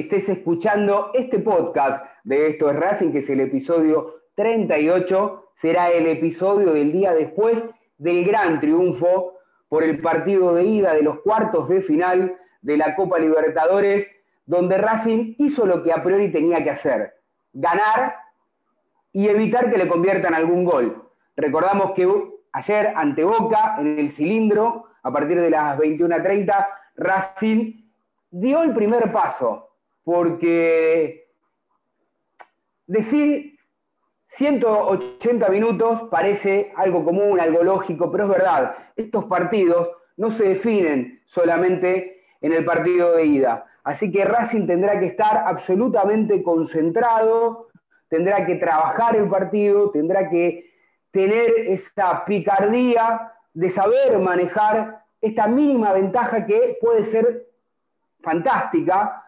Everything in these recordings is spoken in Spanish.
Estés escuchando este podcast de Esto es Racing, que es el episodio 38, será el episodio del día después del gran triunfo por el partido de ida de los cuartos de final de la Copa Libertadores, donde Racing hizo lo que a priori tenía que hacer, ganar y evitar que le conviertan algún gol. Recordamos que ayer ante Boca, en el cilindro, a partir de las 21.30, Racing dio el primer paso porque decir 180 minutos parece algo común, algo lógico, pero es verdad, estos partidos no se definen solamente en el partido de ida. Así que Racing tendrá que estar absolutamente concentrado, tendrá que trabajar el partido, tendrá que tener esa picardía de saber manejar esta mínima ventaja que puede ser fantástica,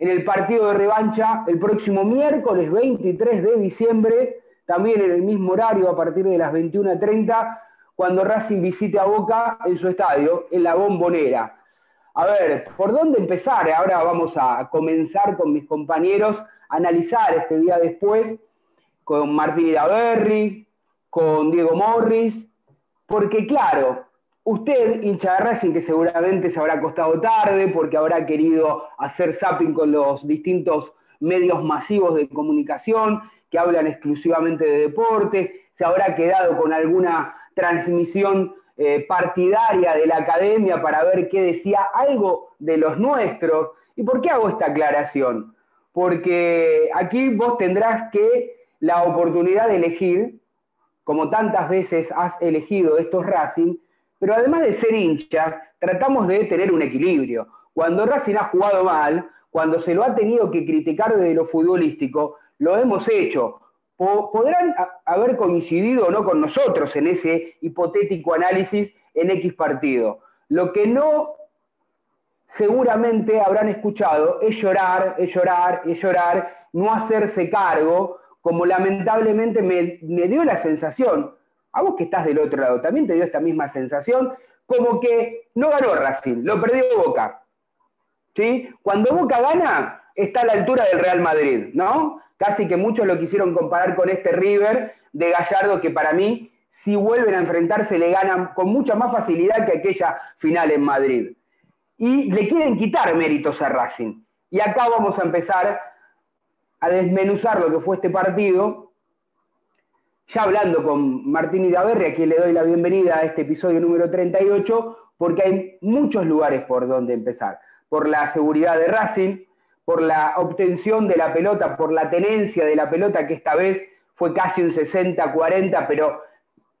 en el partido de revancha el próximo miércoles 23 de diciembre, también en el mismo horario a partir de las 21.30, cuando Racing visite a Boca en su estadio, en la bombonera. A ver, ¿por dónde empezar? Ahora vamos a comenzar con mis compañeros a analizar este día después con Martín Idaverri, con Diego Morris, porque claro, Usted, hincha de que seguramente se habrá acostado tarde porque habrá querido hacer zapping con los distintos medios masivos de comunicación que hablan exclusivamente de deporte, se habrá quedado con alguna transmisión eh, partidaria de la academia para ver qué decía algo de los nuestros. ¿Y por qué hago esta aclaración? Porque aquí vos tendrás que la oportunidad de elegir, como tantas veces has elegido estos Racing, pero además de ser hinchas, tratamos de tener un equilibrio. Cuando Racing ha jugado mal, cuando se lo ha tenido que criticar desde lo futbolístico, lo hemos hecho. Podrán haber coincidido o no con nosotros en ese hipotético análisis en X partido. Lo que no seguramente habrán escuchado es llorar, es llorar, es llorar, no hacerse cargo, como lamentablemente me, me dio la sensación a vos que estás del otro lado, también te dio esta misma sensación como que no ganó Racing, lo perdió Boca. ¿Sí? Cuando Boca gana, está a la altura del Real Madrid, ¿no? Casi que muchos lo quisieron comparar con este River de Gallardo, que para mí, si vuelven a enfrentarse, le ganan con mucha más facilidad que aquella final en Madrid. Y le quieren quitar méritos a Racing. Y acá vamos a empezar a desmenuzar lo que fue este partido, ya hablando con Martín Idaverri, a quien le doy la bienvenida a este episodio número 38, porque hay muchos lugares por donde empezar. Por la seguridad de Racing, por la obtención de la pelota, por la tenencia de la pelota, que esta vez fue casi un 60-40, pero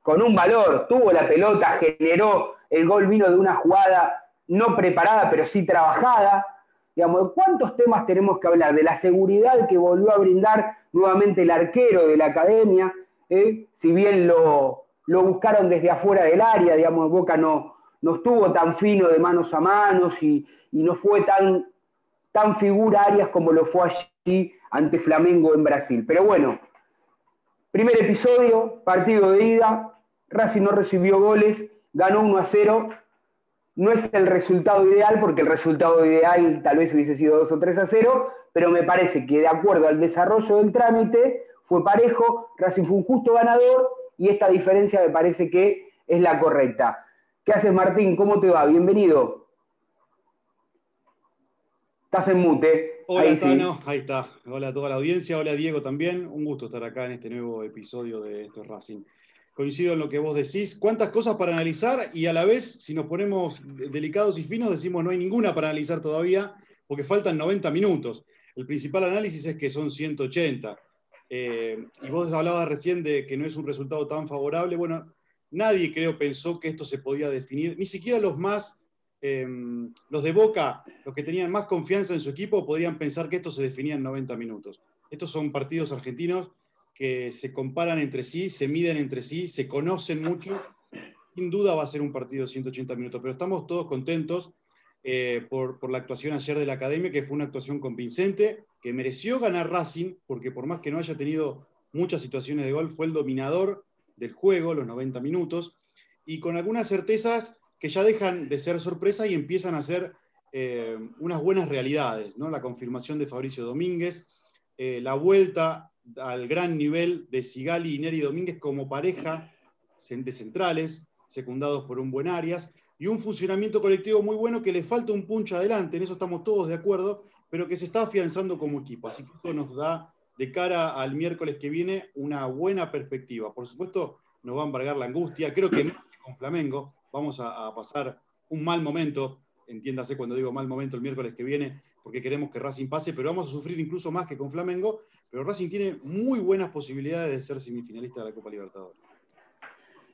con un valor, tuvo la pelota, generó, el gol vino de una jugada no preparada, pero sí trabajada. Digamos, ¿cuántos temas tenemos que hablar? De la seguridad que volvió a brindar nuevamente el arquero de la academia, ¿eh? si bien lo, buscaron desde afuera del área, digamos, Boca no, no estuvo tan fino de manos a manos y, no fue tan, tan figura Arias como lo fue allí ante Flamengo en Brasil. Pero bueno, primer episodio, partido de ida, Racing no recibió goles, ganó 1 a 0 no es el resultado ideal, porque el resultado ideal tal vez hubiese sido 2 o 3 a 0, pero me parece que de acuerdo al desarrollo del trámite fue parejo, Racing fue un justo ganador y esta diferencia me parece que es la correcta. ¿Qué haces Martín? ¿Cómo te va? Bienvenido. Estás en mute. Hola, ahí Tano, ahí está. Hola a toda la audiencia, hola Diego también. Un gusto estar acá en este nuevo episodio de Esto es Racing coincido en lo que vos decís. ¿Cuántas cosas para analizar? Y a la vez, si nos ponemos delicados y finos, decimos no hay ninguna para analizar todavía, porque faltan 90 minutos. El principal análisis es que son 180. Eh, y vos hablabas recién de que no es un resultado tan favorable. Bueno, nadie creo pensó que esto se podía definir, ni siquiera los más, em, los de Boca, los que tenían más confianza en su equipo, podrían pensar que esto se definía en 90 minutos. Estos son partidos argentinos que se comparan entre sí, se miden entre sí, se conocen mucho. Sin duda va a ser un partido de 180 minutos, pero estamos todos contentos eh, por, por, la actuación ayer de la Academia, que fue una actuación convincente, que mereció ganar Racing, porque por más que no haya tenido muchas situaciones de gol, fue el dominador del juego, los 90 minutos, y con algunas certezas que ya dejan de ser sorpresa y empiezan a ser eh, unas buenas realidades, ¿no? La confirmación de Fabricio Domínguez, eh, la vuelta al gran nivel de Sigali y Neri Domínguez como pareja de centrales, secundados por un buen Arias, y un funcionamiento colectivo muy bueno que le falta un punch adelante, en eso estamos todos de acuerdo, pero que se está afianzando como equipo. Así que esto nos da de cara al miércoles que viene una buena perspectiva. Por supuesto, nos va a embargar la angustia, creo que con Flamengo vamos a, pasar un mal momento, entiéndase cuando digo mal momento el miércoles que viene, porque queremos que Racing pase, pero vamos a sufrir incluso más que con Flamengo, pero Racing tiene muy buenas posibilidades de ser semifinalista de la Copa Libertadores.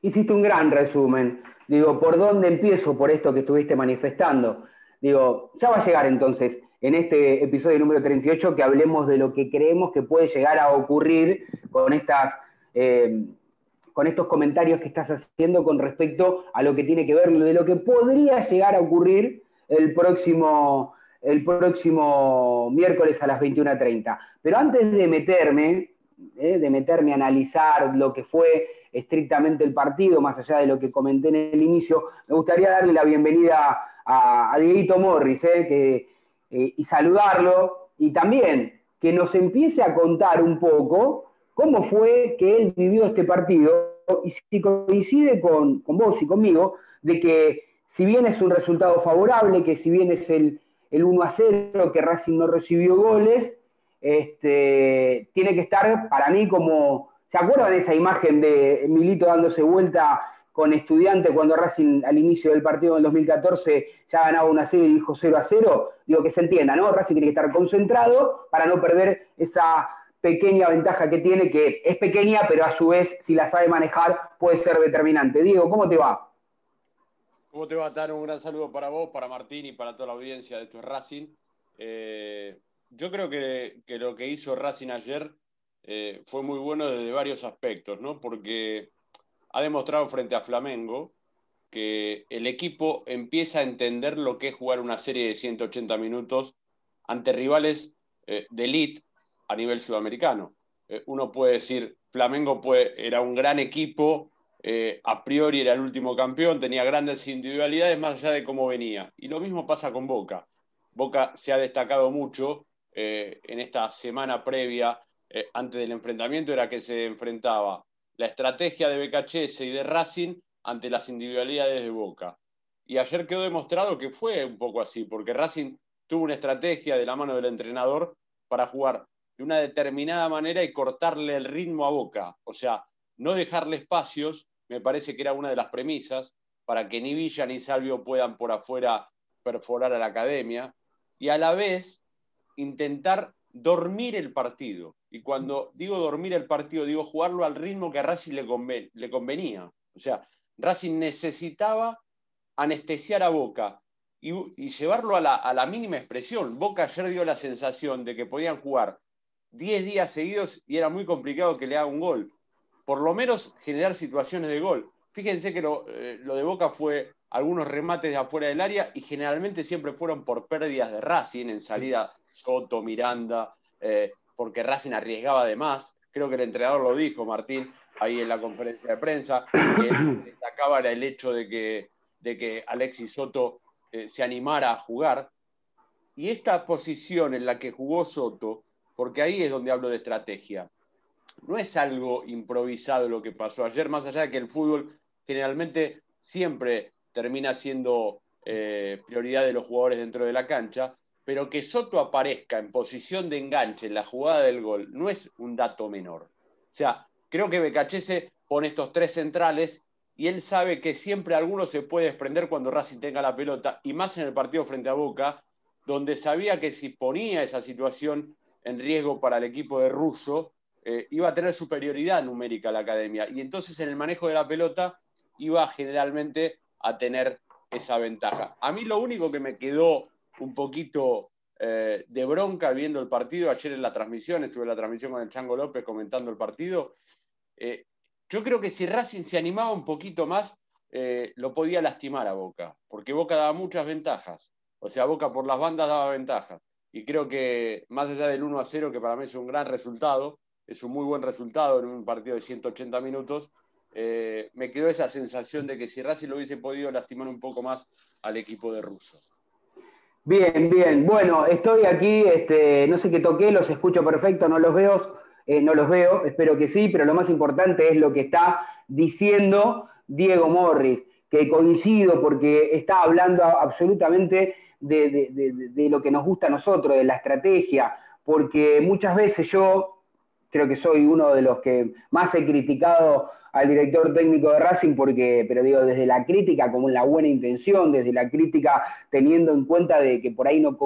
Hiciste un gran resumen. Digo, ¿por dónde empiezo por esto que estuviste manifestando? Digo, ya va a llegar entonces en este episodio número 38 que hablemos de lo que creemos que puede llegar a ocurrir con estas... Eh, con estos comentarios que estás haciendo con respecto a lo que tiene que ver, de lo que podría llegar a ocurrir el próximo, el próximo miércoles a las 21.30. Pero antes de meterme, eh, de meterme a analizar lo que fue estrictamente el partido, más allá de lo que comenté en el inicio, me gustaría darle la bienvenida a, a Dieguito Morris eh, eh, y saludarlo, y también que nos empiece a contar un poco cómo fue que él vivió este partido, y si coincide con, con vos y conmigo, de que si bien es un resultado favorable, que si bien es el, el 1 a 0, que Racing no recibió goles, este, tiene que estar para mí como, ¿se acuerdan de esa imagen de Milito dándose vuelta con estudiante cuando Racing al inicio del partido del 2014 ya ganaba una serie y dijo 0 a 0? Digo que se entienda, ¿no? Racing tiene que estar concentrado para no perder esa pequeña ventaja que tiene, que es pequeña, pero a su vez, si la sabe manejar, puede ser determinante. Diego, ¿cómo te va? ¿Cómo te va, Tano? Un gran saludo para vos, para Martín y para toda la audiencia de es Racing. Eh, yo creo que, lo que hizo Racing ayer eh, fue muy bueno desde varios aspectos, ¿no? Porque ha demostrado frente a Flamengo que el equipo empieza a entender lo que es jugar una serie de 180 minutos ante rivales eh, de elite a nivel sudamericano. uno puede decir, Flamengo era un gran equipo eh, a priori era el último campeón, tenía grandes individualidades más allá de cómo venía. Y lo mismo pasa con Boca. Boca se ha destacado mucho eh, en esta semana previa, eh, antes del enfrentamiento, era que se enfrentaba la estrategia de BKHS y de Racing ante las individualidades de Boca. Y ayer quedó demostrado que fue un poco así, porque Racing tuvo una estrategia de la mano del entrenador para jugar de una determinada manera y cortarle el ritmo a Boca. O sea, no dejarle espacios me parece que era una de las premisas para que ni Villa ni Salvio puedan por afuera perforar a la academia y a la vez intentar dormir el partido. Y cuando digo dormir el partido, digo jugarlo al ritmo que a Racing le, convenía. O sea, Racing necesitaba anestesiar a Boca y, llevarlo a la, a la, mínima expresión. Boca ayer dio la sensación de que podían jugar 10 días seguidos y era muy complicado que le haga un gol por lo menos generar situaciones de gol. Fíjense que eh, lo, de Boca fue algunos remates de afuera del área y generalmente siempre fueron por pérdidas de Racing en salida Soto, Miranda, eh, porque Racing arriesgaba de más. Creo que el entrenador lo dijo, Martín, ahí en la conferencia de prensa, que destacaba el hecho de que, de que Alexis Soto eh, se animara a jugar. Y esta posición en la que jugó Soto, porque ahí es donde hablo de estrategia, no es algo improvisado lo que pasó ayer, más allá de que el fútbol generalmente siempre termina siendo eh, prioridad de los jugadores dentro de la cancha, pero que Soto aparezca en posición de enganche en la jugada del gol no es un dato menor. O sea, creo que Becachese pone estos tres centrales y él sabe que siempre alguno se puede desprender cuando Racing tenga la pelota, y más en el partido frente a Boca, donde sabía que si ponía esa situación en riesgo para el equipo de Russo, eh, iba a tener superioridad numérica la academia. Y entonces en el manejo de la pelota iba generalmente a tener esa ventaja. A mí lo único que me quedó un poquito eh, de bronca viendo el partido, ayer en la transmisión, estuve en la transmisión con el Chango López comentando el partido, eh, yo creo que si Racing se animaba un poquito más, lo podía lastimar a Boca, porque Boca daba muchas ventajas. O sea, Boca por las bandas daba ventajas. Y creo que más allá del 1 a 0, que para mí es un gran resultado, es un muy buen resultado en un partido de 180 minutos. Eh, me quedó esa sensación de que si Racing lo hubiese podido lastimar un poco más al equipo de Russo. Bien, bien. Bueno, estoy aquí, este, no sé qué toqué, los escucho perfecto, no los veo, eh, no los veo, espero que sí, pero lo más importante es lo que está diciendo Diego Morris, que coincido porque está hablando absolutamente de, de lo que nos gusta a nosotros, de la estrategia, porque muchas veces yo creo que soy uno de los que más he criticado al director técnico de Racing, porque, pero digo, desde la crítica como la buena intención, desde la crítica teniendo en cuenta de que por ahí no,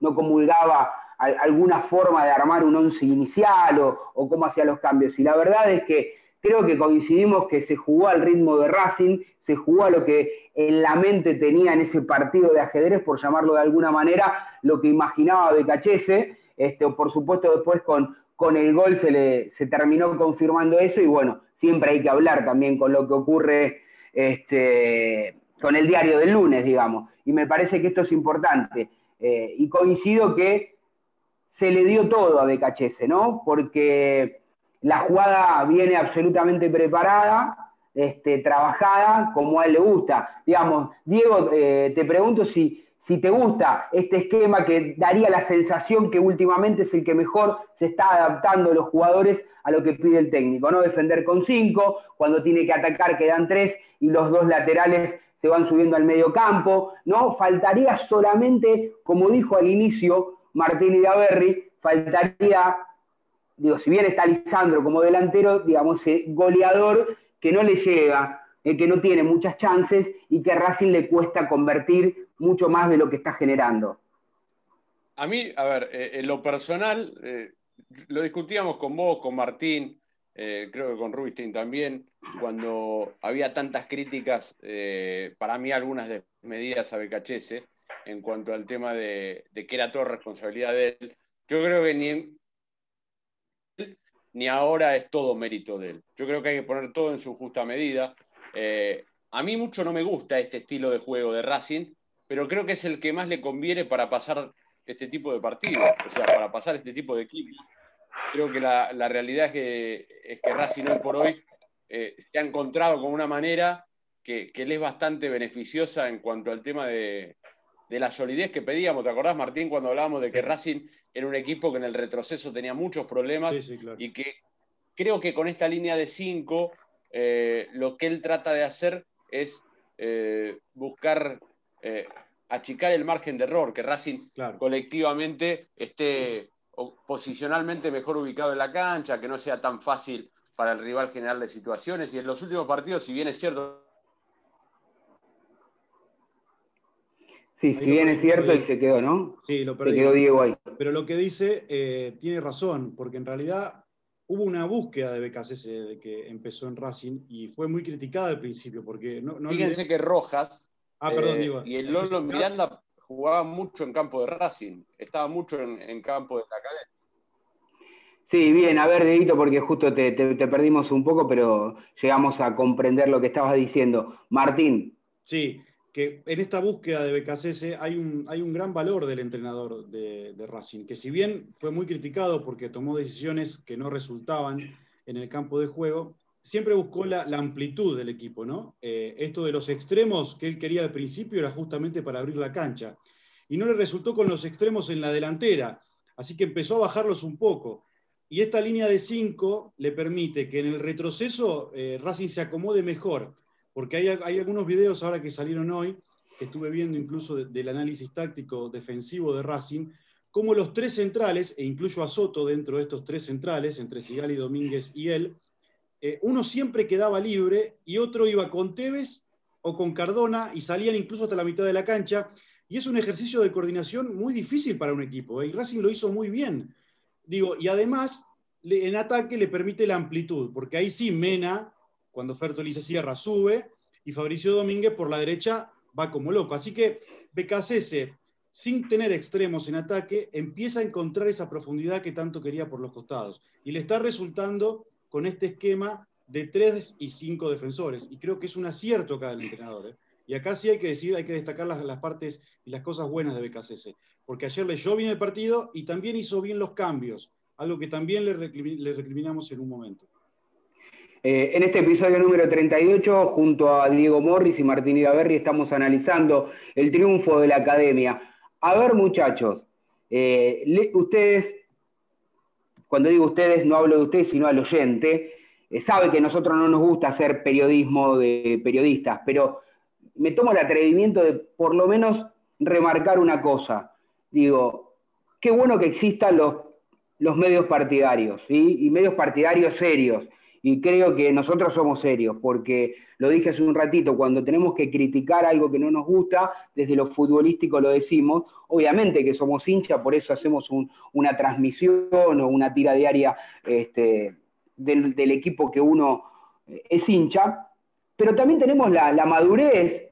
no comulgaba alguna forma de armar un once inicial o, o cómo hacía los cambios. Y la verdad es que creo que coincidimos que se jugó al ritmo de Racing, se jugó a lo que en la mente tenía en ese partido de ajedrez, por llamarlo de alguna manera, lo que imaginaba Becachese, este, por supuesto después con, con el gol se, le, se terminó confirmando eso y bueno, siempre hay que hablar también con lo que ocurre este, con el diario del lunes, digamos. Y me parece que esto es importante. Eh, y coincido que se le dio todo a Becachese, ¿no? Porque la jugada viene absolutamente preparada, este, trabajada como a él le gusta. Digamos, Diego, eh, te pregunto si si te gusta este esquema que daría la sensación que últimamente es el que mejor se está adaptando los jugadores a lo que pide el técnico, ¿no? Defender con cinco, cuando tiene que atacar quedan tres y los dos laterales se van subiendo al medio campo, ¿no? Faltaría solamente, como dijo al inicio Martín Idaverri, faltaría, digo, si bien está Lisandro como delantero, digamos, goleador que no le llega, el que no tiene muchas chances y que a Racing le cuesta convertir mucho más de lo que está generando. A mí, a ver, eh, en lo personal, eh, lo discutíamos con vos, con Martín, eh, creo que con Rubinstein también, cuando había tantas críticas, para mí algunas medidas a Becachese, en cuanto al tema de, que era todo responsabilidad de él. Yo creo que ni, ni ahora es todo mérito de él. Yo creo que hay que poner todo en su justa medida. Eh, a mí mucho no me gusta este estilo de juego de Racing, pero creo que es el que más le conviene para pasar este tipo de partidos, o sea, para pasar este tipo de equipos. Creo que la, realidad es que, Racing hoy por hoy eh, se ha encontrado con una manera que, que, le es bastante beneficiosa en cuanto al tema de, de, la solidez que pedíamos. ¿Te acordás, Martín, cuando hablábamos de que Racing era un equipo que en el retroceso tenía muchos problemas y que creo que con esta línea de cinco eh, lo que él trata de hacer es eh, buscar eh, achicar el margen de error, que Racing colectivamente esté posicionalmente mejor ubicado en la cancha, que no sea tan fácil para el rival generarle situaciones. Y en los últimos partidos, si bien es cierto. Sí, si bien es cierto, y se quedó, ¿no? Sí, lo perdí. Se quedó Diego ahí. Pero lo que dice tiene razón, porque en realidad hubo una búsqueda de BKC de que empezó en Racing y fue muy criticada al principio porque no, Fíjense que Rojas ah, eh, y el Lolo Miranda jugaban mucho en campo de Racing, estaba mucho en, campo de la academia. Sí, bien, a ver, Dedito, porque justo te, perdimos un poco, pero llegamos a comprender lo que estabas diciendo. Martín. Sí, que en esta búsqueda de BKC hay un, hay un gran valor del entrenador de, Racing, que si bien fue muy criticado porque tomó decisiones que no resultaban en el campo de juego, siempre buscó la, amplitud del equipo, ¿no? Eh, esto de los extremos que él quería al principio era justamente para abrir la cancha. Y no le resultó con los extremos en la delantera, así que empezó a bajarlos un poco. Y esta línea de cinco le permite que en el retroceso eh, Racing se acomode mejor porque hay, algunos videos ahora que salieron hoy, que estuve viendo incluso del análisis táctico defensivo de Racing, como los tres centrales, e incluyo a Soto dentro de estos tres centrales, entre Sigali, Domínguez y él, eh, uno siempre quedaba libre y otro iba con Tevez o con Cardona y salían incluso hasta la mitad de la cancha. Y es un ejercicio de coordinación muy difícil para un equipo, ¿eh? y Racing lo hizo muy bien. Digo, y además en ataque le permite la amplitud, porque ahí sí Mena cuando Fertoli cierra, sube, y Fabricio Domínguez por la derecha va como loco. Así que BKCS, sin tener extremos en ataque, empieza a encontrar esa profundidad que tanto quería por los costados. Y le está resultando con este esquema de tres y cinco defensores. Y creo que es un acierto acá del entrenador. ¿eh? Y acá sí hay que decir, hay que destacar las, las, partes y las cosas buenas de BKCS. Porque ayer leyó bien el partido y también hizo bien los cambios, algo que también le recriminamos en un momento. Eh, en este episodio número 38, junto a Diego Morris y Martín Igaberri, estamos analizando el triunfo de la academia. A ver, muchachos, eh, ustedes, cuando digo ustedes, no hablo de ustedes, sino al oyente, eh, sabe que a nosotros no nos gusta hacer periodismo de periodistas, pero me tomo el atrevimiento de por lo menos remarcar una cosa. Digo, qué bueno que existan los medios partidarios, y medios partidarios serios y creo que nosotros somos serios, porque lo dije hace un ratito, cuando tenemos que criticar algo que no nos gusta, desde lo futbolístico lo decimos, obviamente que somos hinchas, por eso hacemos una transmisión o una tira diaria este, del, equipo que uno eh, es hincha, pero también tenemos la, la madurez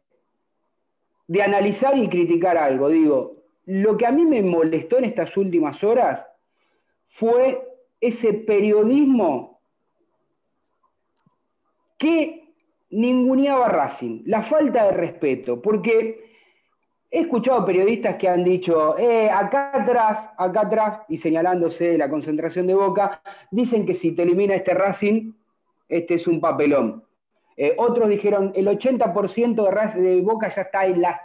de analizar y criticar algo. Digo, lo que a mí me molestó en estas últimas horas fue ese periodismo que ninguneaba Racing, la falta de respeto, porque he escuchado periodistas que han dicho, eh, acá atrás, acá atrás, y señalándose de la concentración de Boca, dicen que si te elimina este Racing, este es un papelón. Eh, otros dijeron, el 80% de, de, Boca ya está en las,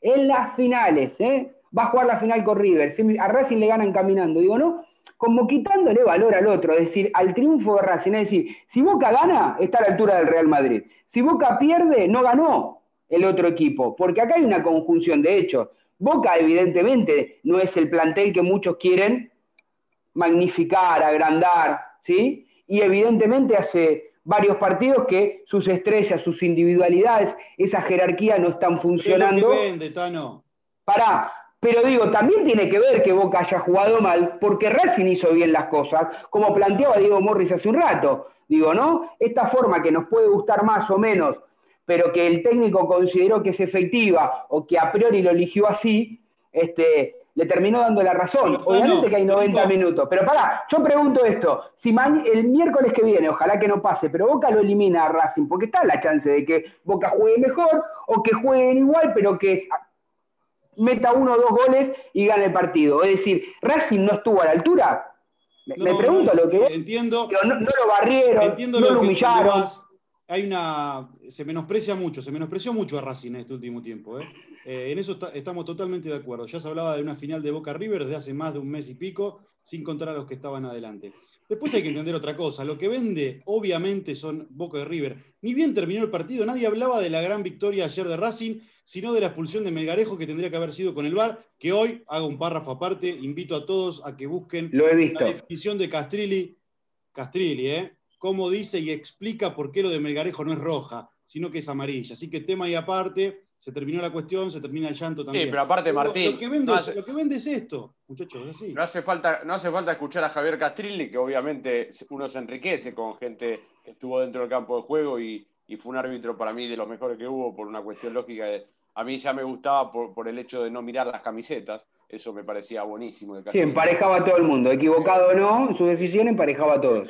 en las finales, ¿eh? va a jugar la final con River, a Racing le ganan caminando. Digo, no, como quitándole valor al otro, es decir, al triunfo de Racing. Es decir, si Boca gana, está a la altura del Real Madrid. Si Boca pierde, no ganó el otro equipo, porque acá hay una conjunción de hechos. Boca, evidentemente, no es el plantel que muchos quieren magnificar, agrandar, ¿sí? Y evidentemente hace varios partidos que sus estrellas, sus individualidades, esa jerarquía no están funcionando. Pará, pero digo, también tiene que ver que Boca haya jugado mal, porque Racing hizo bien las cosas, como planteaba Diego Morris hace un rato. Digo, ¿no? Esta forma que nos puede gustar más o menos, pero que el técnico consideró que es efectiva o que a priori lo eligió así, este, le terminó dando la razón. Obviamente que hay 90 minutos. Pero pará, yo pregunto esto. Si el miércoles que viene, ojalá que no pase, pero Boca lo elimina a Racing, porque está la chance de que Boca juegue mejor o que jueguen igual, pero que meta uno o dos goles y gane el partido. Es decir, Racing no estuvo a la altura. Me, pregunto lo que. Entiendo. no, lo barrieron, no lo, humillaron. hay una. Se menosprecia mucho, se menospreció mucho a Racing en este último tiempo. ¿eh? Eh, en eso estamos totalmente de acuerdo. Ya se hablaba de una final de Boca River desde hace más de un mes y pico, sin contar a los que estaban adelante. Después hay que entender otra cosa. Lo que vende, obviamente, son Boca de River. Ni bien terminó el partido, nadie hablaba de la gran victoria ayer de Racing, sino de la expulsión de Melgarejo que tendría que haber sido con el VAR, que hoy hago un párrafo aparte, invito a todos a que busquen Lo he visto. la definición de Castrilli. Castrilli, ¿eh? Cómo dice y explica por qué lo de Melgarejo no es roja, sino que es amarilla. Así que tema y aparte, se terminó la cuestión, se termina el llanto también. Sí, pero aparte, Martín. Lo que, vende, es esto, muchachos, así. No hace, falta, no hace falta escuchar a Javier Castrilli, que obviamente uno se enriquece con gente que estuvo dentro del campo de juego y, fue un árbitro para mí de los mejores que hubo por una cuestión lógica. a mí ya me gustaba por, el hecho de no mirar las camisetas. Eso me parecía buenísimo. sí, emparejaba a todo el mundo. Equivocado o no, en su decisión emparejaba a todos.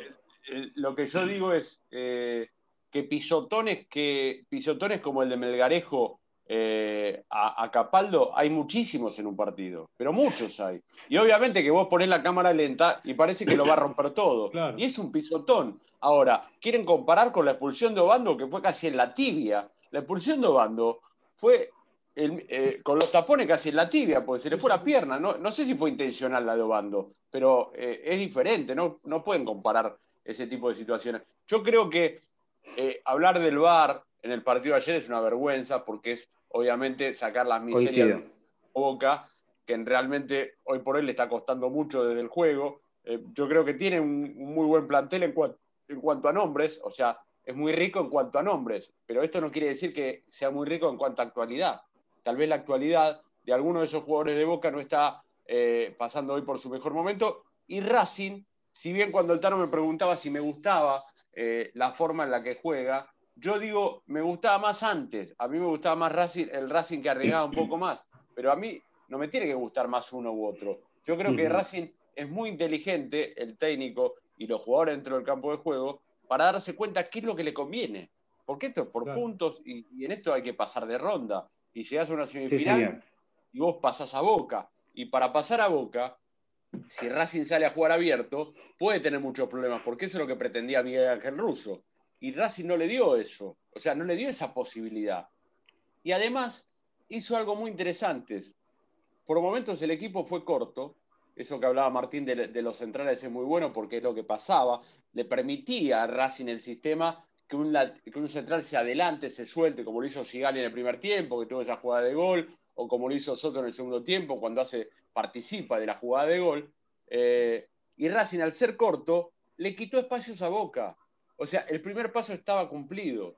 Lo que yo digo es eh, que pisotones, que pisotones como el de Melgarejo eh, a, Capaldo hay muchísimos en un partido, pero muchos hay. Y obviamente que vos ponés la cámara lenta y parece que lo va a romper todo. Y es un pisotón. Ahora, quieren comparar con la expulsión de Obando, que fue casi en la tibia. La expulsión de Obando fue eh, con los tapones casi en la tibia, porque se le fue la pierna. No, no sé si fue intencional la de Obando, pero eh, es diferente, no, no pueden comparar ese tipo de situaciones. Yo creo que hablar del VAR en el partido de ayer es una vergüenza porque es obviamente sacar las miserias de Boca, que realmente hoy por hoy le está costando mucho desde el juego. Eh, yo creo que tiene un, muy buen plantel en, en cuanto a nombres, o sea, es muy rico en cuanto a nombres, pero esto no quiere decir que sea muy rico en cuanto a actualidad. Tal vez la actualidad de alguno de esos jugadores de Boca no está eh, pasando hoy por su mejor momento. Y Racing, si bien cuando el Tano me preguntaba si me gustaba eh, la forma en la que juega, yo digo, me gustaba más antes. A mí me gustaba más Racing, el Racing que arriesgaba un poco más. Pero a mí no me tiene que gustar más uno u otro. Yo creo que Racing es muy inteligente, el técnico y los jugadores dentro del campo de juego, para darse cuenta qué es lo que le conviene. Porque esto es por puntos y, en esto hay que pasar de ronda. Y llegas a una semifinal y vos pasás a Boca. Y para pasar a Boca, si Racing sale a jugar abierto, puede tener muchos problemas, porque eso es lo que pretendía Miguel Ángel Russo. Y Racing no le dio eso, o sea, no le dio esa posibilidad. Y además hizo algo muy interesante. Por momentos el equipo fue corto, eso que hablaba Martín de, los centrales es muy bueno porque es lo que pasaba, le permitía a Racing el sistema que un, que un central se adelante, se suelte, como lo hizo Sigali en el primer tiempo, que tuvo esa jugada de gol, o como lo hizo Soto en el segundo tiempo, cuando hace, participa de la jugada de gol. Eh, y Racing, al ser corto, le quitó espacios a Boca. O sea, el primer paso estaba cumplido.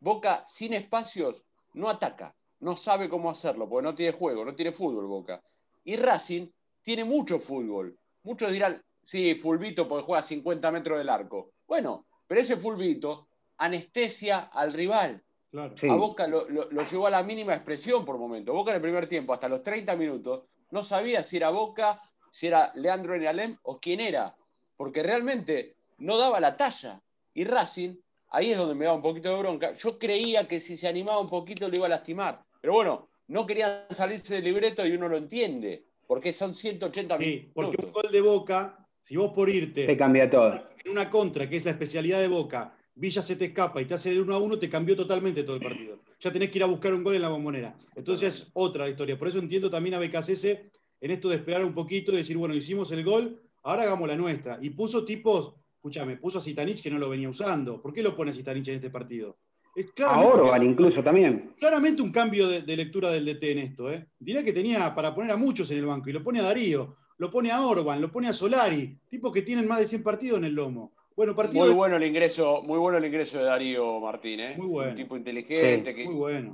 Boca sin espacios no ataca, no sabe cómo hacerlo, porque no tiene juego, no tiene fútbol Boca. Y Racing tiene mucho fútbol. Muchos dirán, sí, Fulvito porque juega a 50 metros del arco. Bueno, pero ese Fulvito anestesia al rival. A Boca lo, llevó a la mínima expresión por momento. Boca en el primer tiempo, hasta los 30 minutos, no sabía si era Boca, si era Leandro Enalem o quién era, porque realmente no daba la talla. Y Racing, ahí es donde me da un poquito de bronca. Yo creía que si se animaba un poquito lo iba a lastimar. Pero bueno, no querían salirse del libreto y uno lo entiende. Porque son 180 sí, Porque un gol de Boca, si vos por irte. Te cambia todo. En una contra, que es la especialidad de Boca, Villa se te escapa y te hace el 1 a 1, te cambió totalmente todo el partido. Ya tenés que ir a buscar un gol en la bombonera. Entonces es otra historia. Por eso entiendo también a BKCS en esto de esperar un poquito y decir, bueno, hicimos el gol, ahora hagamos la nuestra. Y puso tipos escúchame, puso a Zitanich que no lo venía usando. ¿Por qué lo pone a Zitanich en este partido? Es a Orban incluso también. Claramente un cambio de, lectura del DT en esto. ¿eh? Diría que tenía para poner a muchos en el banco y lo pone a Darío, lo pone a Orban, lo pone a Solari, tipos que tienen más de 100 partidos en el lomo. Bueno, partido muy bueno el ingreso, muy bueno el ingreso de Darío Martínez. ¿eh? Muy bueno. Un tipo inteligente que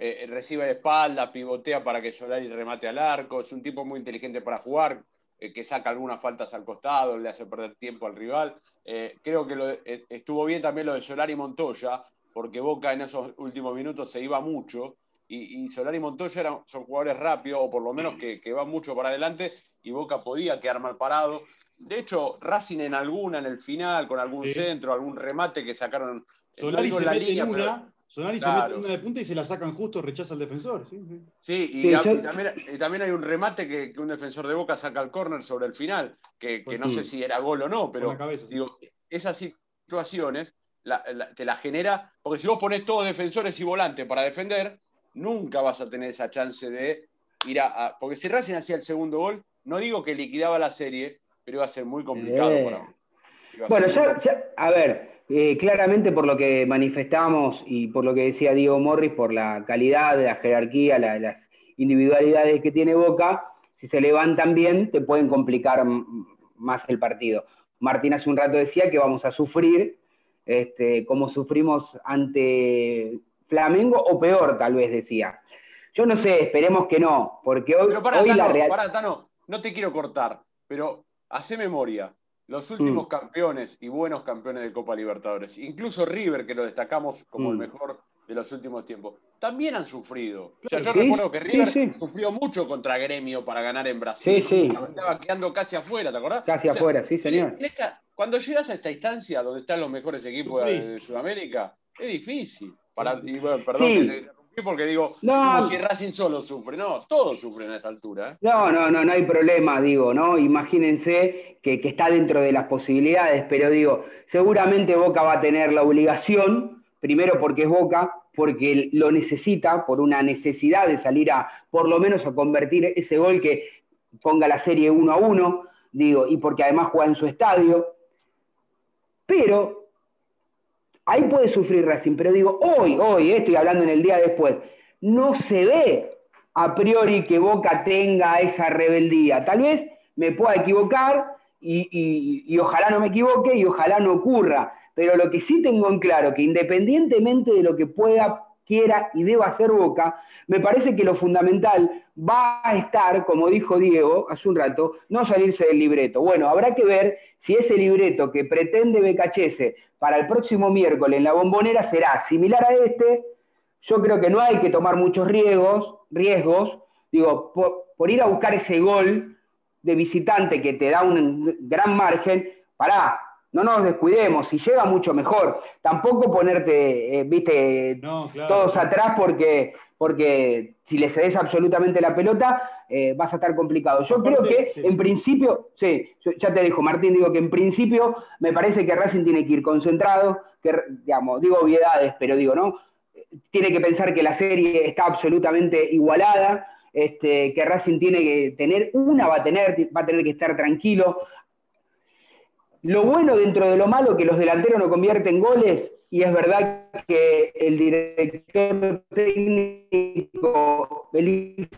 eh, recibe de espalda, pivotea para que Solari remate al arco. Es un tipo muy inteligente para jugar, que saca algunas faltas al costado, le hace perder tiempo al rival. Eh, creo que eh, estuvo bien también lo de Solari Montoya, porque Boca en esos últimos minutos se iba mucho, y, Solari y Montoya eran, son jugadores rápidos, o por lo menos que, van mucho para adelante, y Boca podía quedar mal parado. De hecho, Racing en alguna, en el final, con algún centro, algún remate que sacaron. Solari se mete en una, Sonari se mete una de punta y se la sacan justo, rechaza al defensor. Sí, y, también, hay un remate que, un defensor de Boca saca al córner sobre el final, que, no sé si era gol o no, pero digo, esas situaciones te la genera, porque si vos pones todos defensores y volantes para defender, nunca vas a tener esa chance de ir a, porque si Racing hacía el segundo gol, no digo que liquidaba la serie, pero iba a ser muy complicado Bueno, ya, a ver, eh, claramente por lo que manifestamos y por lo que decía Diego Morris, por la calidad, la jerarquía, las individualidades que tiene Boca, si se levantan bien, te pueden complicar más el partido. Martín hace un rato decía que vamos a sufrir este, como sufrimos ante Flamengo, o peor, tal vez decía. Yo no sé, esperemos que no, porque hoy, la realidad. no te quiero cortar, pero hace memoria los últimos mm. campeones y buenos campeones de Copa Libertadores, incluso River, que lo destacamos como el mm. mejor de los últimos tiempos, también han sufrido. O sea, yo recuerdo que River sufrió mucho contra Gremio para ganar en Brasil. Estaba quedando casi afuera, ¿te acordás? Casi afuera, sí, señor. Cuando llegas a esta instancia donde están los mejores equipos de, Sudamérica, es difícil. Para, perdón porque digo, no, si Racing solo sufre, no, todos sufren a esta altura. ¿eh? No, no, no, no hay problema, digo, ¿no? Imagínense que, está dentro de las posibilidades, pero digo, seguramente Boca va a tener la obligación, primero porque es Boca, porque lo necesita, por una necesidad de salir a, por lo menos a convertir ese gol que ponga la serie 1 a 1, digo, y porque además juega en su estadio. Pero Ahí puede sufrir Racing, pero digo, hoy, hoy, eh, estoy hablando en el día después, no se ve a priori que Boca tenga esa rebeldía. Tal vez me pueda equivocar y, ojalá no me equivoque y ojalá no ocurra. Pero lo que sí tengo en claro, que independientemente de lo que pueda quiera y deba hacer Boca, me parece que lo fundamental va a estar, como dijo Diego hace un rato, no salirse del libreto. Bueno, habrá que ver si ese libreto que pretende Becachese para el próximo miércoles en la bombonera será similar a este. Yo creo que no hay que tomar muchos riesgos, riesgos digo, por, por ir a buscar ese gol de visitante que te da un gran margen, pará, no nos descuidemos, si llega mucho mejor. Tampoco ponerte, eh, viste, todos atrás porque, porque si le cedes absolutamente la pelota, eh, vas a estar complicado. Yo creo que en principio, sí, ya te dijo Martín, digo que en principio me parece que Racing tiene que ir concentrado, que, digamos, digo obviedades, pero digo, ¿no? Tiene que pensar que la serie está absolutamente igualada, este, que Racing tiene que tener, una va a tener, va a tener que estar tranquilo, lo bueno dentro de lo malo que los delanteros no convierten goles, y es verdad que el director técnico elige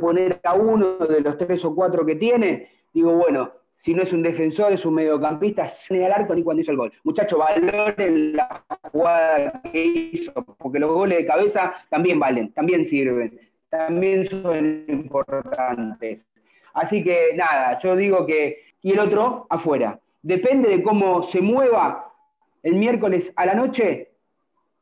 poner a uno de los tres o cuatro que tiene, digo, bueno, si no es un defensor, es un mediocampista, ni al arco ni cuando hizo el gol. Muchacho, valoren la jugada que hizo, porque los goles de cabeza también valen, también sirven, también son importantes. Así que nada, yo digo que, y el otro afuera depende de cómo se mueva el miércoles a la noche,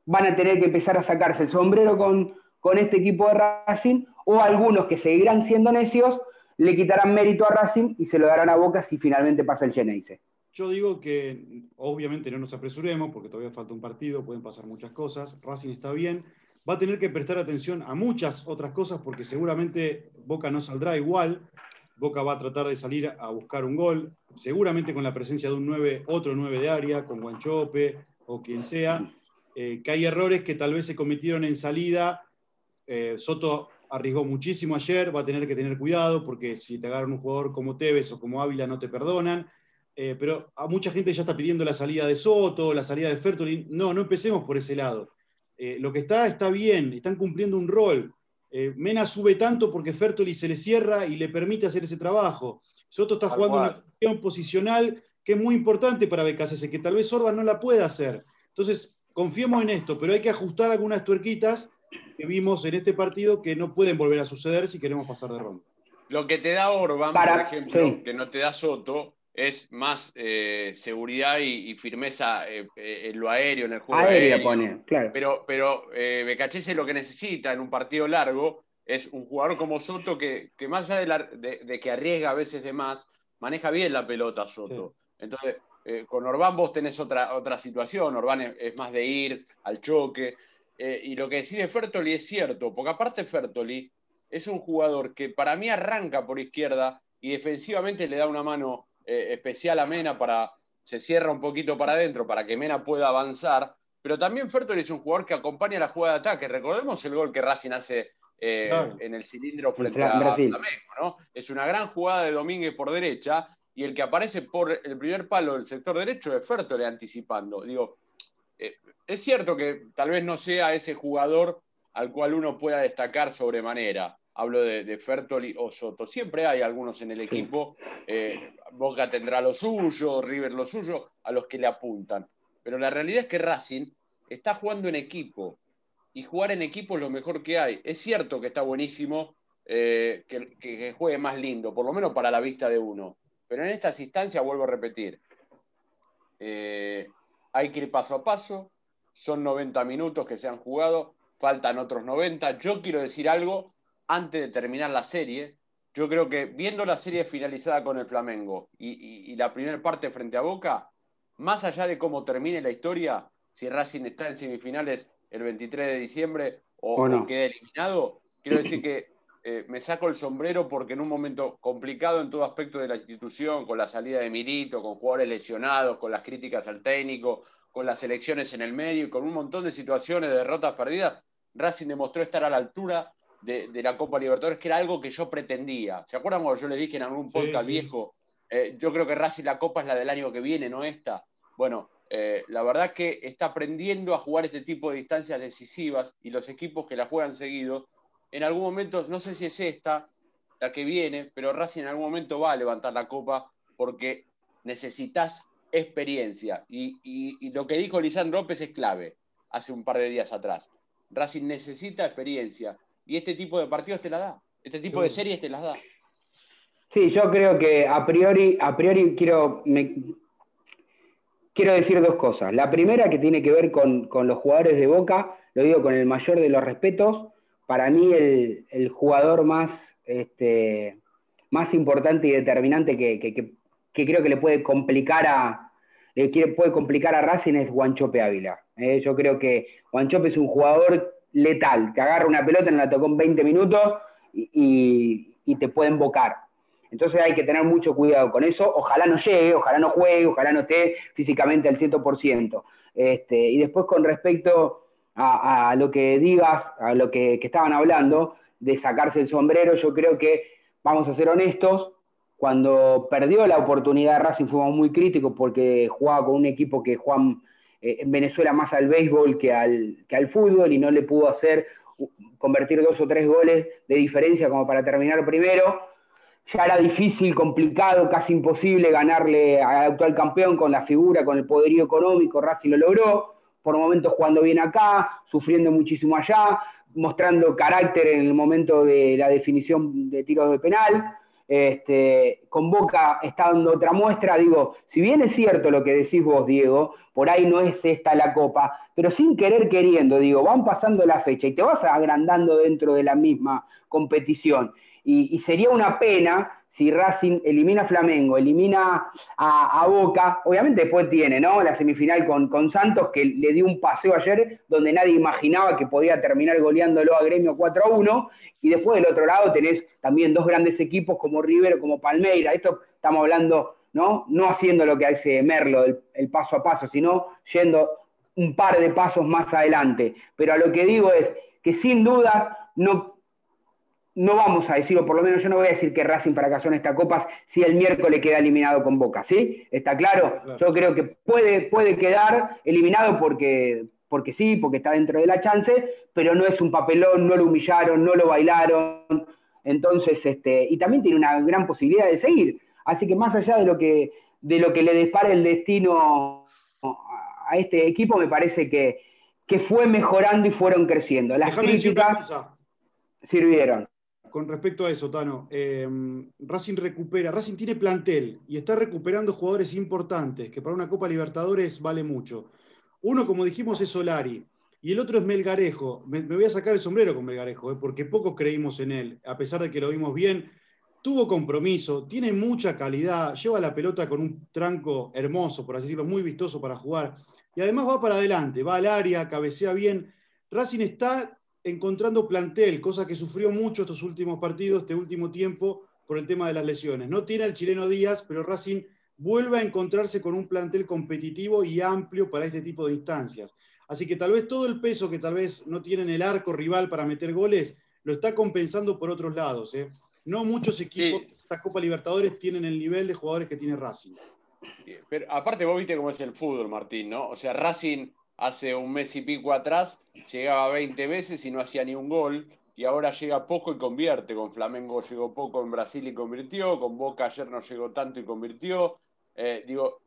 van a tener que empezar a sacarse el sombrero con, con este equipo de Racing, o algunos que seguirán siendo necios, le quitarán mérito a Racing y se lo darán a Boca si finalmente pasa el Geneise. Yo digo que obviamente no nos apresuremos porque todavía falta un partido, pueden pasar muchas cosas, Racing está bien, va a tener que prestar atención a muchas otras cosas porque seguramente Boca no saldrá igual, Boca va a tratar de salir a buscar un gol, seguramente con la presencia de un 9, otro 9 de área, con Guanchope o quien sea, eh, que hay errores que tal vez se cometieron en salida. Eh, Soto arriesgó muchísimo ayer, va a tener que tener cuidado porque si te agarran un jugador como Tevez o como Ávila no te perdonan. Eh, pero a mucha gente ya está pidiendo la salida de Soto, la salida de Fertolin. No, no empecemos por ese lado. lo que está está bien, están cumpliendo un rol. Eh, Mena sube tanto porque Fertoli se le cierra y le permite hacer ese trabajo. Soto está jugando una cuestión posicional que es muy importante para BKCS, que tal vez Orban no la pueda hacer. Entonces, confiemos en esto, pero hay que ajustar algunas tuerquitas que vimos en este partido que no pueden volver a suceder si queremos pasar de ronda. Lo que te da Orban, por ejemplo, que no te da Soto, es más eh, seguridad y, firmeza eh, eh, en lo aéreo, en el juego aéreo. Pone, claro. Pero, pero Becachese lo que necesita en un partido largo es un jugador como Soto que, más allá de, que arriesga a veces de más, maneja bien la pelota Soto. Entonces, con Orbán vos tenés otra, otra situación, Orbán es, más de ir al choque. eh, y lo que decide Fertoli es cierto, porque aparte Fertoli es un jugador que para mí arranca por izquierda y defensivamente le da una mano eh, especial a Mena para, se cierra un poquito para adentro para que Mena pueda avanzar, pero también Fertoli es un jugador que acompaña la jugada de ataque. Recordemos el gol que Racing hace eh, en el cilindro frente a Flamengo, ¿no? Es una gran jugada de Domínguez por derecha y el que aparece por el primer palo del sector derecho es Fertoli anticipando. Digo, es cierto que tal vez no sea ese jugador al cual uno pueda destacar sobremanera. Hablo de, Fertoli o Soto. Siempre hay algunos en el equipo. Eh, Boca tendrá lo suyo, River lo suyo, a los que le apuntan. Pero la realidad es que Racing está jugando en equipo. Y jugar en equipo es lo mejor que hay. Es cierto que está buenísimo eh, que, juegue más lindo, por lo menos para la vista de uno. Pero en estas instancias, vuelvo a repetir, eh, hay que ir paso a paso, son 90 minutos que se han jugado, faltan otros 90. Yo quiero decir algo antes de terminar la serie. Yo creo que viendo la serie finalizada con el Flamengo y, la primera parte frente a Boca, más allá de cómo termine la historia, si Racing está en semifinales el 23 de diciembre o, queda eliminado, quiero decir que eh, me saco el sombrero porque en un momento complicado en todo aspecto de la institución, con la salida de Milito, con jugadores lesionados, con las críticas al técnico, con las elecciones en el medio y con un montón de situaciones de derrotas perdidas, Racing demostró estar a la altura de, la Copa Libertadores, que era algo que yo pretendía. ¿Se acuerdan cuando yo le dije en algún podcast viejo? Eh, yo creo que Racing la Copa es la del año que viene, no esta. Bueno, eh, la verdad que está aprendiendo a jugar este tipo de distancias decisivas y los equipos que la juegan seguido, en algún momento, no sé si es esta, la que viene, pero Racing en algún momento va a levantar la Copa porque necesitas experiencia. Y, lo que dijo Lisandro López es clave hace un par de días atrás. Racing necesita experiencia y este tipo de partidos te la da. Este tipo de series te las da. Sí, yo creo que a priori, a priori quiero, quiero decir dos cosas. La primera que tiene que ver con, los jugadores de Boca, lo digo con el mayor de los respetos. Para mí el, jugador más, este, más importante y determinante que, que creo que le puede complicar a, le puede complicar a Racing es Guanchope Ávila. ¿eh? yo creo que Guanchope es un jugador letal, que agarra una pelota, en la tocó en 20 minutos y, te puede embocar. Entonces hay que tener mucho cuidado con eso. Ojalá no llegue, ojalá no juegue, ojalá no esté físicamente al 100%. Este, y después con respecto a, lo que digas, a lo que, que estaban hablando, de sacarse el sombrero, yo creo que, vamos a ser honestos, cuando perdió la oportunidad Racing fuimos muy críticos porque jugaba con un equipo que juega eh, en Venezuela más al béisbol que al, que al fútbol y no le pudo hacer convertir dos o tres goles de diferencia como para terminar primero. Ya era difícil, complicado, casi imposible ganarle al actual campeón con la figura, con el poderío económico. Racing lo logró, por momentos jugando bien acá, sufriendo muchísimo allá, mostrando carácter en el momento de la definición de tiros de penal este, con Boca está dando otra muestra. Digo, si bien es cierto lo que decís vos, Diego, por ahí no es esta la copa, pero sin querer queriendo, digo, van pasando la fecha y te vas agrandando dentro de la misma competición. y sería una pena si Racing elimina a Flamengo, elimina a, Boca, obviamente después tiene ¿no? la semifinal con, con, Santos, que le dio un paseo ayer donde nadie imaginaba que podía terminar goleándolo a Gremio 4 a 1, y después del otro lado tenés también dos grandes equipos como River, como Palmeira, esto estamos hablando, ¿no? No haciendo lo que hace Merlo, el paso a paso, sino yendo un par de pasos más adelante. Pero a lo que digo es que sin duda no no vamos a decir, o por lo menos yo no voy a decir que Racing fracasó en esta Copa si el miércoles queda eliminado con Boca, ¿sí? ¿Está claro? Yo creo que puede, puede quedar eliminado porque, porque sí, porque está dentro de la chance, pero no es un papelón, no lo humillaron, no lo bailaron. Entonces, este, y también tiene una gran posibilidad de seguir. Así que más allá de lo que, de lo que le dispara el destino a este equipo, me parece que, que fue mejorando y fueron creciendo. Las críticas sirvieron con respecto a eso, Tano, eh, Racing recupera, Racing tiene plantel y está recuperando jugadores importantes, que para una Copa Libertadores vale mucho. Uno, como dijimos, es Solari, y el otro es Melgarejo. Me, voy a sacar el sombrero con Melgarejo, eh, porque pocos creímos en él, a pesar de que lo vimos bien. Tuvo compromiso, tiene mucha calidad, lleva la pelota con un tranco hermoso, por así decirlo, muy vistoso para jugar. Y además va para adelante, va al área, cabecea bien. Racing está encontrando plantel, cosa que sufrió mucho estos últimos partidos, este último tiempo, por el tema de las lesiones. No tiene al chileno Díaz, pero Racing vuelve a encontrarse con un plantel competitivo y amplio para este tipo de instancias. Así que tal vez todo el peso que tal vez no tienen el arco rival para meter goles, lo está compensando por otros lados. ¿eh? No muchos equipos de esta Copa Libertadores tienen el nivel de jugadores que tiene Racing. Pero aparte vos viste cómo es el fútbol, Martín, ¿no? O sea, Racing hace un mes y pico atrás llegaba 20 veces y no hacía ni un gol, y ahora llega poco y convierte. Con Flamengo llegó poco en Brasil y convirtió, con Boca ayer no llegó tanto y convirtió. Eh, digo,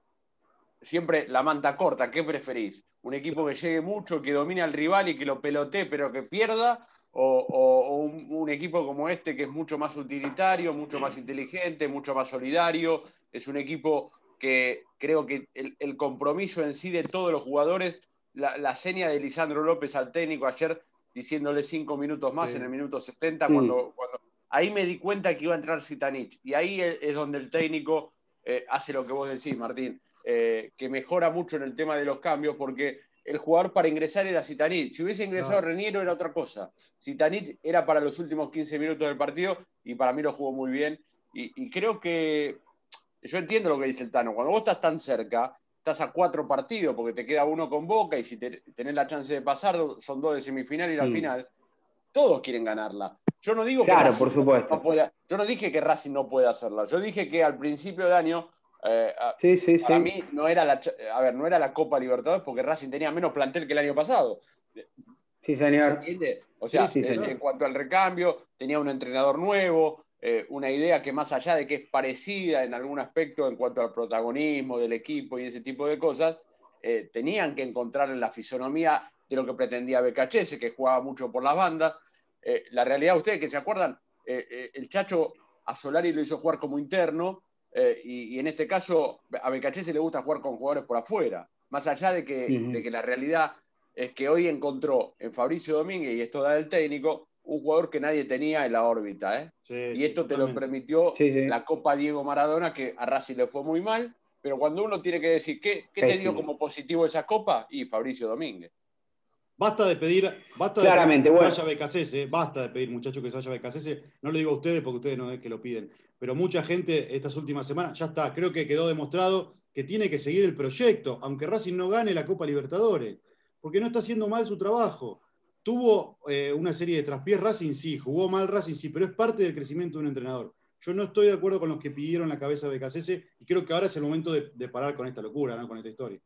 siempre la manta corta, ¿qué preferís? ¿Un equipo que llegue mucho, que domine al rival y que lo pelotee pero que pierda? ¿O, un, equipo como este que es mucho más utilitario, mucho más inteligente, mucho más solidario? Es un equipo que creo que el, compromiso en sí de todos los jugadores, la, seña de Lisandro López al técnico ayer diciéndole cinco minutos más en el minuto 70, cuando, cuando ahí me di cuenta que iba a entrar Sitanich. Y ahí es donde el técnico eh, hace lo que vos decís, Martín, eh, que mejora mucho en el tema de los cambios, porque el jugador para ingresar era Sitanich. Si hubiese ingresado Reniero era otra cosa. Sitanich era para los últimos 15 minutos del partido y para mí lo jugó muy bien. Y, creo que yo entiendo lo que dice el Tano. Cuando vos estás tan cerca, estás a cuatro partidos porque te queda uno con Boca y si tenés la chance de pasar, son dos de semifinal y la mm. final. Todos quieren ganarla. Yo no digo que claro, por supuesto. No pueda, yo no dije que Racing no puede hacerla. Yo dije que al principio de año eh, para mí no era la a ver, no era la Copa Libertadores porque Racing tenía menos plantel que el año pasado. Sí, señor. O sea, en, cuanto al recambio, tenía un entrenador nuevo, eh, una idea que más allá de que es parecida en algún aspecto en cuanto al protagonismo del equipo y ese tipo de cosas, eh, tenían que encontrar en la fisonomía de lo que pretendía Becachese, que jugaba mucho por las bandas, eh, la realidad, ustedes que se acuerdan, eh, eh, el Chacho a Solari lo hizo jugar como interno y, en este caso a Becachese le gusta jugar con jugadores por afuera, más allá de que, de que la realidad es que hoy encontró en Fabricio Domínguez, y esto da del técnico, un jugador que nadie tenía en la órbita. y esto te lo permitió la Copa Diego Maradona, que a Racing le fue muy mal, pero cuando uno tiene que decir, ¿qué, qué te dio como positivo esa Copa? Y Fabricio Domínguez. Basta de pedir, basta Claramente, de pedir que vaya Becasese, basta de pedir, muchachos, que se vaya Becasese. No lo digo a ustedes porque ustedes no es que lo piden, pero mucha gente estas últimas semanas, ya está, creo que quedó demostrado que tiene que seguir el proyecto, aunque Racing no gane la Copa Libertadores, porque no está haciendo mal su trabajo. Tuvo eh, una serie de traspiés Racing, sí, jugó mal Racing, sí, pero es parte del crecimiento de un entrenador. Yo no estoy de acuerdo con los que pidieron la cabeza de Becasese y creo que ahora es el momento de, de parar con esta locura, ¿no? con esta historia.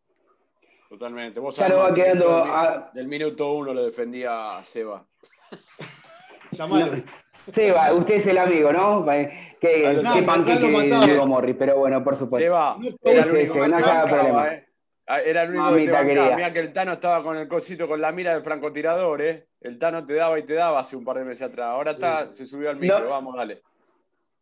Totalmente. Vos ya lo va quedando. Del, minuto uno lo defendía Seba. Seba, usted es el amigo, ¿no? Que, que Diego Morri, pero bueno, por supuesto. Seba, era el único no problema. Ah, era el único que te Mira que el Tano estaba con el cosito con la mira del francotirador, ¿eh? El Tano te daba y te daba hace un par de meses atrás. Ahora está, se subió al micro, vamos, dale.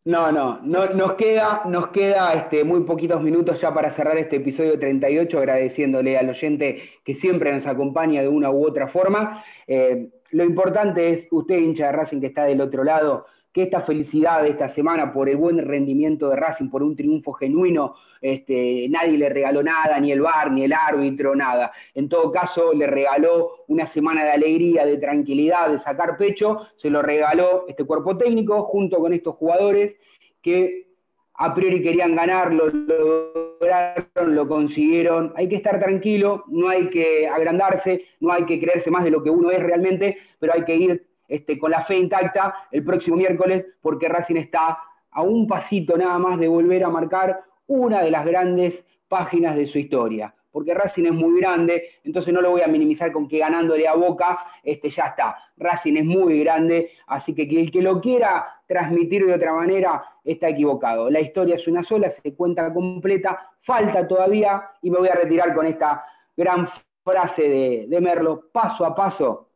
No, no, no, nos queda, nos queda este, muy poquitos minutos ya para cerrar este episodio 38, agradeciéndole al oyente que siempre nos acompaña de una u otra forma. Eh, lo importante es, usted hincha de Racing que está del otro lado, que esta felicidad de esta semana por el buen rendimiento de Racing, por un triunfo genuino, este, nadie le regaló nada, ni el bar, ni el árbitro, nada. En todo caso, le regaló una semana de alegría, de tranquilidad, de sacar pecho, se lo regaló este cuerpo técnico junto con estos jugadores que a priori querían ganar, lo lograron, lo consiguieron. Hay que estar tranquilo, no hay que agrandarse, no hay que creerse más de lo que uno es realmente, pero hay que ir este, con la fe intacta el próximo miércoles, porque Racing está a un pasito nada más de volver a marcar una de las grandes páginas de su historia. Porque Racing es muy grande, entonces no lo voy a minimizar con que ganándole a Boca, este, ya está. Racing es muy grande, así que el que lo quiera transmitir de otra manera está equivocado. La historia es una sola, se cuenta completa, falta todavía, y me voy a retirar con esta gran frase de, de Merlo, paso a paso,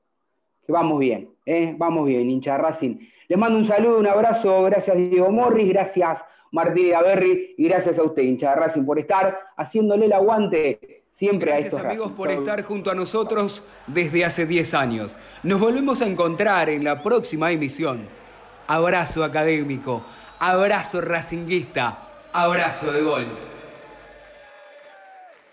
que vamos bien. ¿Eh? Vamos bien, hincha Racing. Les mando un saludo, un abrazo, gracias Diego Morris, gracias Martín Averri y gracias a usted, hincha Racing, por estar haciéndole el aguante siempre gracias, a estos amigos por estar junto a nosotros desde hace 10 años. Nos volvemos a encontrar en la próxima emisión. Abrazo académico, abrazo racinguista, abrazo de gol.